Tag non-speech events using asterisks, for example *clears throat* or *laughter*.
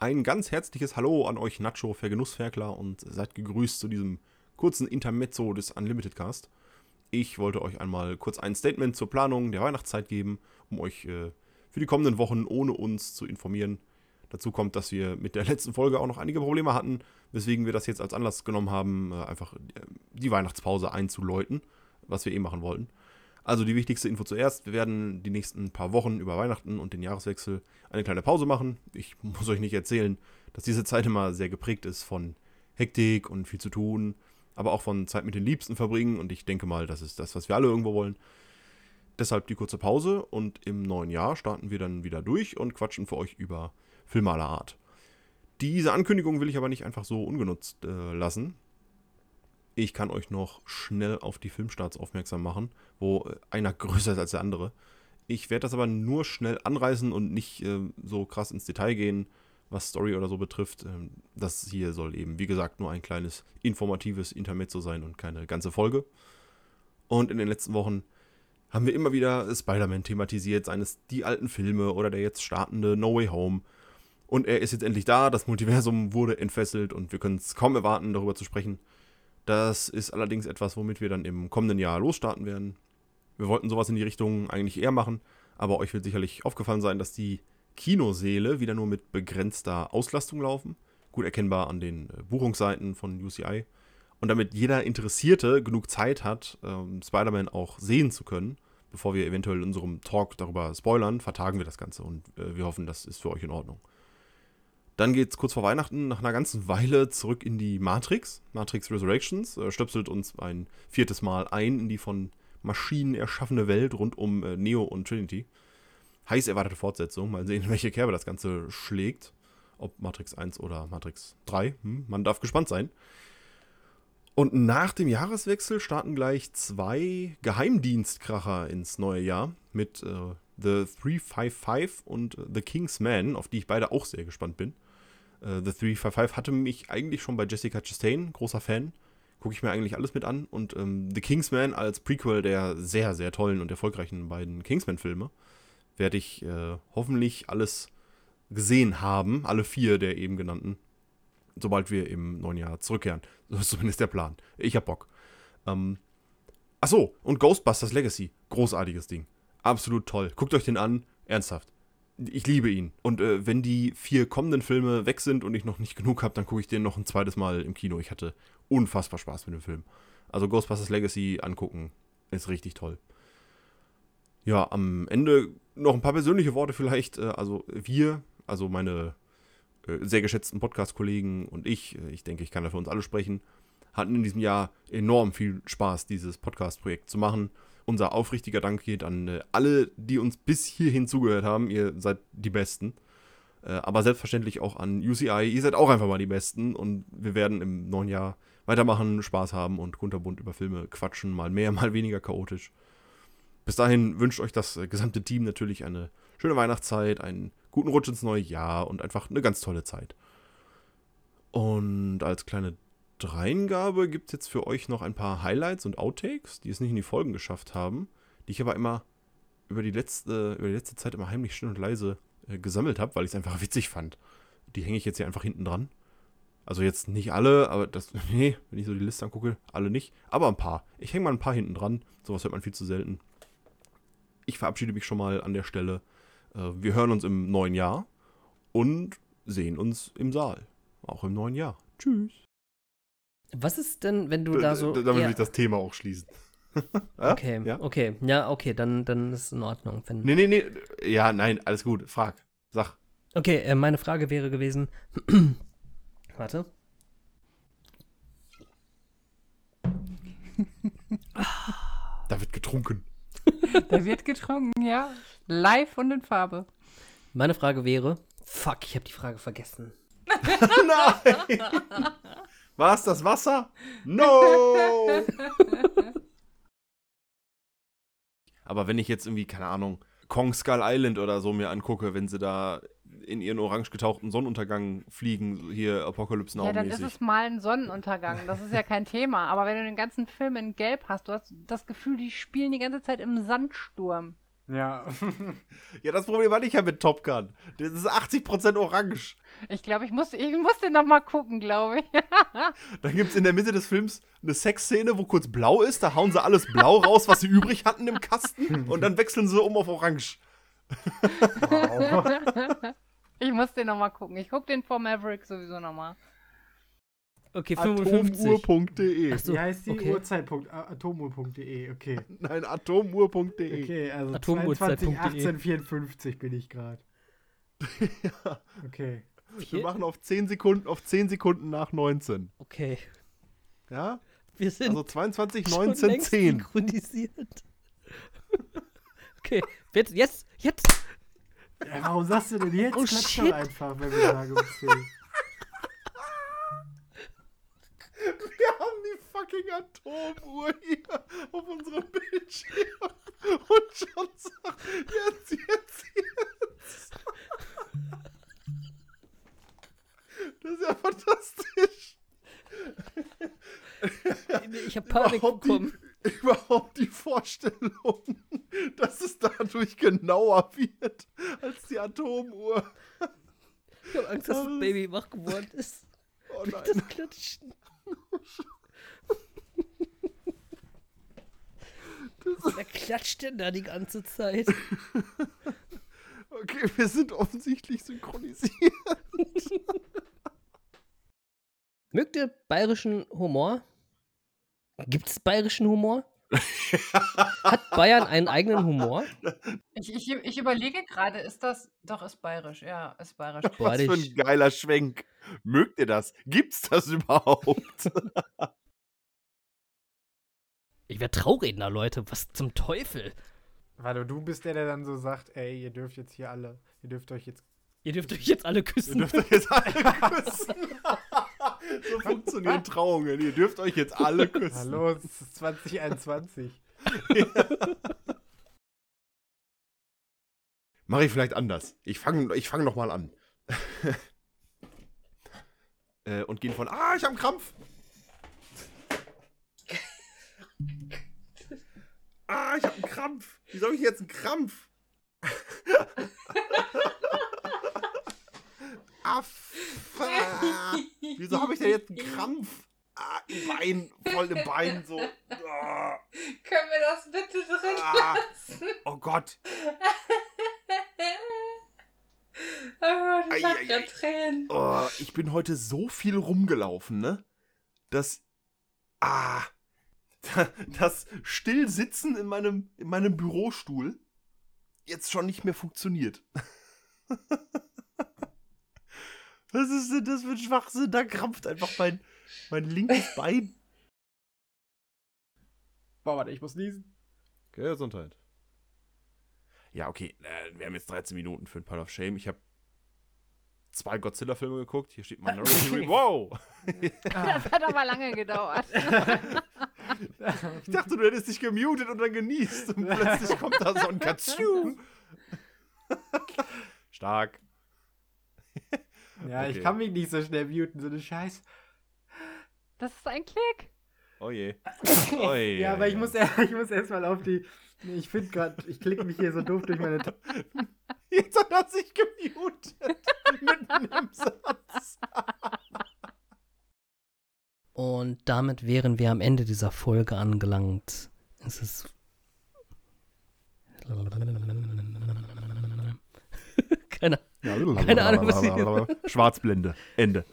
Ein ganz herzliches Hallo an euch Nacho-Vergenussferkler und seid gegrüßt zu diesem kurzen Intermezzo des Unlimited Cast. Ich wollte euch einmal kurz ein Statement zur Planung der Weihnachtszeit geben, um euch äh, für die kommenden Wochen ohne uns zu informieren. Dazu kommt, dass wir mit der *laughs* letzten Folge auch noch einige Probleme hatten, weswegen wir das jetzt als Anlass genommen haben, äh, einfach äh, die Weihnachtspause einzuläuten, was wir eh machen wollten. Also die wichtigste Info zuerst. Wir werden die nächsten paar Wochen über Weihnachten und den Jahreswechsel eine kleine Pause machen. Ich *laughs* muss euch nicht erzählen, dass diese Zeit immer sehr geprägt ist von Hektik und viel zu tun, aber auch von Zeit mit den Liebsten verbringen. Und ich denke mal, das ist das, was wir alle irgendwo wollen. Deshalb die kurze Pause und im neuen Jahr starten wir dann wieder durch und quatschen für euch über Filme aller Art. Diese Ankündigung will ich aber nicht einfach so ungenutzt äh, lassen. Ich kann euch noch schnell auf die Filmstarts aufmerksam machen, wo äh, einer größer ist als der andere. Ich werde das aber nur schnell anreißen und nicht äh, so krass ins Detail gehen, was Story oder so betrifft. Ähm, das hier soll eben, wie gesagt, nur ein kleines informatives Intermezzo sein und keine ganze Folge. Und in den letzten Wochen haben wir immer wieder Spider-Man thematisiert, seien es die alten Filme oder der jetzt startende No Way Home. Und er ist jetzt endlich da, das Multiversum wurde entfesselt und wir können es kaum erwarten, darüber zu sprechen. Das ist allerdings etwas, womit wir dann im kommenden Jahr losstarten werden. Wir wollten sowas in die Richtung eigentlich eher machen, aber euch wird sicherlich aufgefallen sein, dass die Kinoseele wieder nur mit begrenzter Auslastung laufen. Gut erkennbar an den äh, Buchungsseiten von UCI. Und damit jeder Interessierte genug Zeit hat, ähm, Spider-Man auch sehen zu können, bevor wir eventuell in unserem Talk darüber spoilern, vertagen wir das Ganze und äh, wir hoffen, das ist für euch in Ordnung. Dann geht es kurz vor Weihnachten nach einer ganzen Weile zurück in die Matrix. Matrix Resurrections äh, stöpselt uns ein viertes Mal ein in die von Maschinen erschaffene Welt rund um äh, Neo und Trinity. Heiß erwartete Fortsetzung. Mal sehen, *laughs* welche Kerbe das Ganze schlägt. Ob Matrix 1 oder Matrix 3. Hm, man darf gespannt sein. Und nach dem Jahreswechsel starten gleich zwei Geheimdienstkracher ins neue Jahr mit äh, The 355 und The King's Man, auf die ich beide auch sehr gespannt bin. Uh, The 355 hatte mich eigentlich schon bei Jessica Chastain, großer Fan. Gucke ich mir eigentlich alles mit an. Und ähm, The Kingsman als Prequel der sehr, sehr tollen und erfolgreichen beiden Kingsman-Filme werde ich äh, hoffentlich alles gesehen haben. Alle vier der eben genannten. Sobald wir im neuen Jahr zurückkehren. *laughs* So ist zumindest der Plan. Ich hab Bock. Ähm, Achso, und Ghostbusters Legacy. Großartiges Ding. Absolut toll. Guckt euch den an. Ernsthaft ich liebe ihn. Und äh, wenn die vier kommenden Filme weg sind und ich noch nicht genug habe, dann gucke ich den noch ein zweites Mal im Kino. Ich hatte unfassbar Spaß mit dem Film. Also Ghostbusters Legacy angucken ist richtig toll. Ja, am Ende noch ein paar persönliche Worte vielleicht. Äh, also wir, also meine äh, sehr geschätzten Podcast-Kollegen und ich, äh, ich denke, ich kann da für uns alle sprechen, hatten in diesem Jahr enorm viel Spaß, dieses Podcast-Projekt zu machen unser aufrichtiger Dank geht an äh, alle, die uns bis hierhin zugehört haben. Ihr seid die Besten. Äh, aber selbstverständlich auch an UCI. Ihr seid auch einfach mal die Besten. Und wir werden im neuen Jahr weitermachen, Spaß haben und kunterbunt über Filme quatschen. Mal mehr, *laughs* mal weniger chaotisch. Bis dahin wünscht euch das äh, gesamte Team natürlich eine schöne Weihnachtszeit, einen guten Rutsch ins neue Jahr und einfach eine ganz tolle Zeit. Und als kleine Dreingabe gibt es jetzt für euch noch ein paar Highlights und Outtakes, die es nicht in die Folgen geschafft haben, die ich aber immer über die letzte, über die letzte Zeit immer heimlich still und leise äh, gesammelt habe, weil ich es einfach witzig fand. Die hänge ich jetzt hier einfach hinten dran. Also jetzt nicht alle, aber das, *laughs* nee, wenn ich so die Liste angucke, alle nicht, aber ein paar. Ich hänge mal ein paar hinten dran, sowas hört man viel zu selten. Ich verabschiede mich schon mal an der Stelle. Äh, wir hören uns im neuen Jahr und sehen uns im Saal. Auch im neuen Jahr. Tschüss. Was ist denn, wenn du da so. Damit will ich das Thema auch schließen. *laughs* ja? Okay, ja? okay. Ja, okay, dann, dann ist es in Ordnung. Wenn nee, nee, nee. Ja, nein, alles gut. Frag. Sag. Okay, äh, meine Frage wäre gewesen. *clears throat* Warte. da wird getrunken. da wird getrunken, ja. Live und in Farbe. Meine Frage wäre. Fuck, ich habe die Frage vergessen. *laughs* nein! War es das Wasser? No! *laughs* Aber wenn ich jetzt irgendwie, keine Ahnung, Kong Skull Island oder so mir angucke, wenn sie da in ihren orange getauchten Sonnenuntergang fliegen, hier Apocalypse Now. Ja, dann ist es mal ein Sonnenuntergang. Das ist ja kein Thema. Aber wenn du den ganzen Film in Gelb hast, du hast das Gefühl, die spielen die ganze Zeit im Sandsturm. Ja. *laughs* ja, das Problem hatte ich ja mit Top Gun. Das ist 80% orange. Ich glaube, ich musste, ich musste noch mal gucken, glaube ich. *laughs* Dann gibt es in der Mitte des Films eine Sexszene, wo kurz blau ist. Da hauen sie alles blau raus, was sie übrig hatten im Kasten. Und dann wechseln sie um auf orange. Wow. *laughs* ich muss den noch mal gucken. Ich gucke den vor Maverick sowieso noch mal. Okay, 55. Atomuhr.de. So, Wie heißt die okay. Uhrzeit? Atomuhr.de, okay. *laughs* Nein, atomuhr.de. Okay, also 22, bin ich gerade. *laughs* ja. Okay. Wir machen auf 10 Sekunden, auf 10 Sekunden nach 19. Okay. Ja? Wir sind also 22, 19, 10. synchronisiert. *laughs* okay, jetzt, jetzt, jetzt. Ja, warum sagst du denn jetzt? Oh, Klatsch shit. einfach, wenn wir sagen, um 10. fucking Atomuhr hier auf unserem Bildschirm und schon sagt, jetzt, jetzt, jetzt. Das ist ja fantastisch. Ich habe Panik überhaupt bekommen. Die, überhaupt die Vorstellung, dass es dadurch genauer wird als die Atomuhr. Ich habe Angst, dass das Baby wach geworden ist. Oh nein. Das Klatschen. Wer *laughs* klatscht denn da die ganze Zeit? *laughs* okay, wir sind offensichtlich synchronisiert. *laughs* Mögt ihr bayerischen Humor? Gibt es bayerischen Humor? Hat Bayern einen eigenen Humor? Ich, ich, ich überlege gerade, ist das. Doch, ist bayerisch. Ja, ist bayerisch. Was für ein geiler Schwenk. Mögt ihr das? Gibt's das überhaupt? Ich wäre Trauredner, Leute. Was zum Teufel? Warte, du bist der, der dann so sagt, ey, ihr dürft jetzt hier alle, ihr dürft euch jetzt. Ihr dürft euch jetzt alle küssen. Ihr dürft euch jetzt alle *laughs* küssen. so funktionieren Trauungen. Ihr dürft euch jetzt alle küssen. Hallo, es ist 2021. *laughs* Mache ich vielleicht anders. Ich fange ich fang noch mal an. *laughs* äh, und gehen von, ah, ich habe einen Krampf. Ah, ich habe einen Krampf. Wie soll ich jetzt einen Krampf? Affa. Wieso habe ich denn jetzt einen Krampf? Ah, im Bein, voll im Bein, so. Ah. Können wir das bitte drin ah. lassen? Oh Gott. *laughs* oh, ich hab ja Tränen. Oh, ich bin heute so viel rumgelaufen, ne? Das. Ah *laughs* das Stillsitzen in meinem, in meinem Bürostuhl jetzt schon nicht mehr funktioniert. *laughs* Was ist denn das für ein Schwachsinn? Da krampft einfach mein, mein linkes *laughs* Bein. Boah, warte, ich muss niesen. Okay, Gesundheit. Ja, okay. Äh, wir haben jetzt 13 Minuten für ein Pile of Shame. Ich habe zwei Godzilla-Filme geguckt. Hier steht Minority Wow! das hat aber lange gedauert. Ich dachte, du hättest dich gemutet und dann genießt. Und plötzlich kommt da so ein Katschu. Stark. Ja, okay. ich kann mich nicht so schnell muten, so eine Scheiß. Das ist ein Klick. Oh je. *laughs* Oh je. ja, aber ich muss, ich muss erstmal auf die. Ich finde gerade, ich klicke mich hier so doof durch meine. *laughs* Jetzt hat er sich gemutet. *laughs* Mitten im Satz. Und damit wären wir am Ende dieser Folge angelangt. Es ist. *laughs* keine, keine Ahnung, was *laughs* ich. Schwarzblende. Ende.